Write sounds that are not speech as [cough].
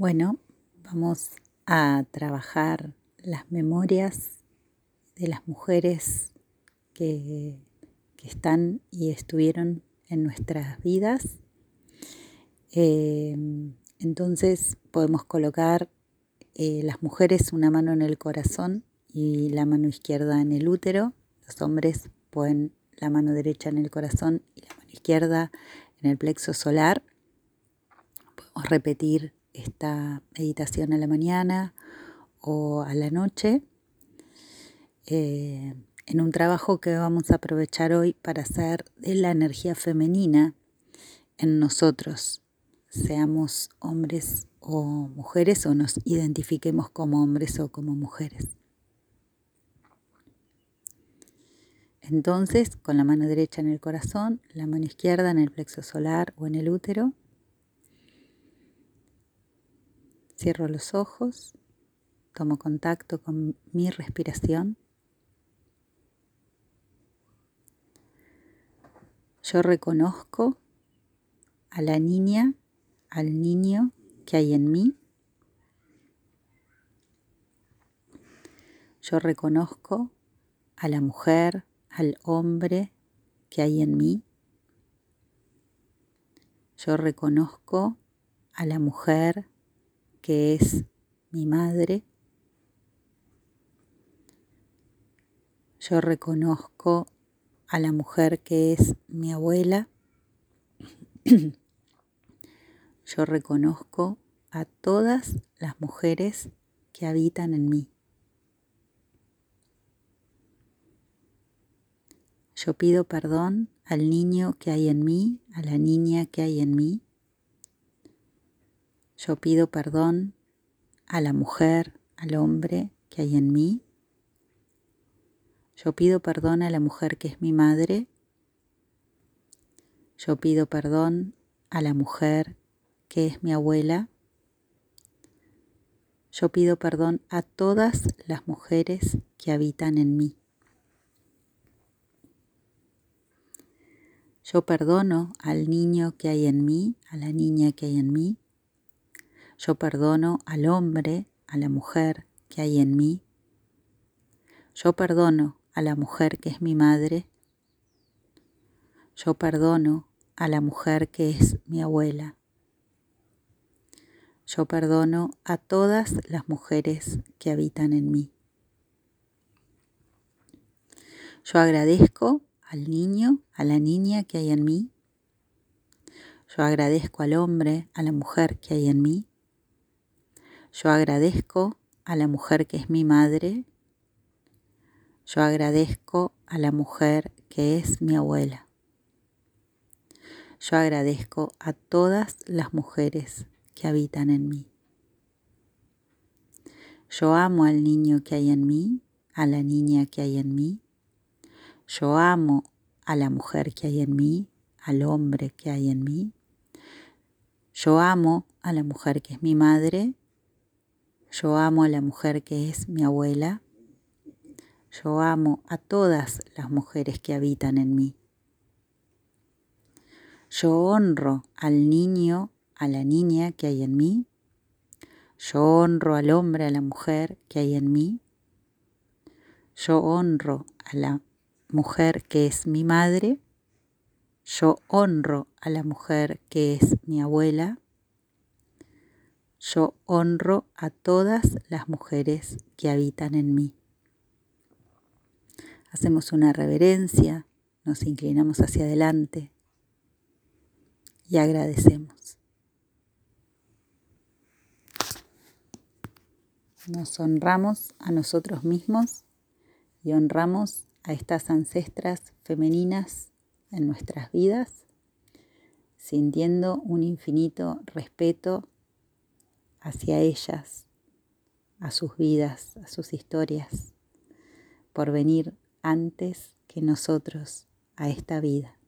Bueno, vamos a trabajar las memorias de las mujeres que, están y estuvieron en nuestras vidas. Em, entonces podemos colocar eh, las mujeres una mano en el corazón y la mano izquierda en el útero. Los hombres pueden la mano derecha en el corazón y la mano izquierda en el plexo solar. Podemos repetir esta meditación a la mañana o a la noche eh, en un trabajo que vamos a aprovechar hoy para hacer de la energía femenina en nosotros, seamos hombres o mujeres o nos identifiquemos como hombres o como mujeres. Entonces, con la mano derecha en el corazón, la mano izquierda en el plexo solar o en el útero, Cierro los ojos, tomo contacto con mi respiración. Yo reconozco a la niña, al niño que hay en mí. Yo reconozco a la mujer, al hombre que hay en mí. Yo reconozco a la mujer, que es mi madre. Yo reconozco a la mujer que es mi abuela. [clears throat] Yo reconozco a todas las mujeres que habitan en mí. Yo pido perdón al niño que hay en mí, a la niña que hay en mí. Yo pido perdón a la mujer, al hombre que hay en mí. Yo pido perdón a la mujer que es mi madre. Yo pido perdón a la mujer que es mi abuela. Yo pido perdón a todas las mujeres que habitan en mí. Yo perdono al niño que hay en mí, a la niña que hay en mí. Yo perdono al hombre, a la mujer que hay en mí. Yo perdono a la mujer que es mi madre. Yo perdono a la mujer que es mi abuela. Yo perdono a todas las mujeres que habitan en mí. Yo agradezco al niño, a la niña que hay en mí. Yo agradezco al hombre, a la mujer que hay en mí. Yo agradezco a la mujer que es mi madre. Yo agradezco a la mujer que es mi abuela. Yo agradezco a todas las mujeres que habitan en mí. Yo amo al niño que hay en mí, a la niña que hay en mí. Yo amo a la mujer que hay en mí, al hombre que hay en mí. Yo amo a la mujer que es mi madre yo amo a la mujer que es mi abuela. Yo amo a todas las mujeres que habitan en mí. Yo honro al niño, a la niña que hay en mí. Yo honro al hombre, a la mujer que hay en mí. Yo honro a la mujer que es mi madre. Yo honro a la mujer que es mi abuela. Yo honro a todas las mujeres que habitan en mí. Hacemos una reverencia, nos inclinamos hacia adelante y agradecemos. Nos honramos a nosotros mismos y honramos a estas ancestras femeninas en nuestras vidas, sintiendo un infinito respeto hacia ellas, a sus vidas, a sus historias, por venir antes que nosotros a esta vida.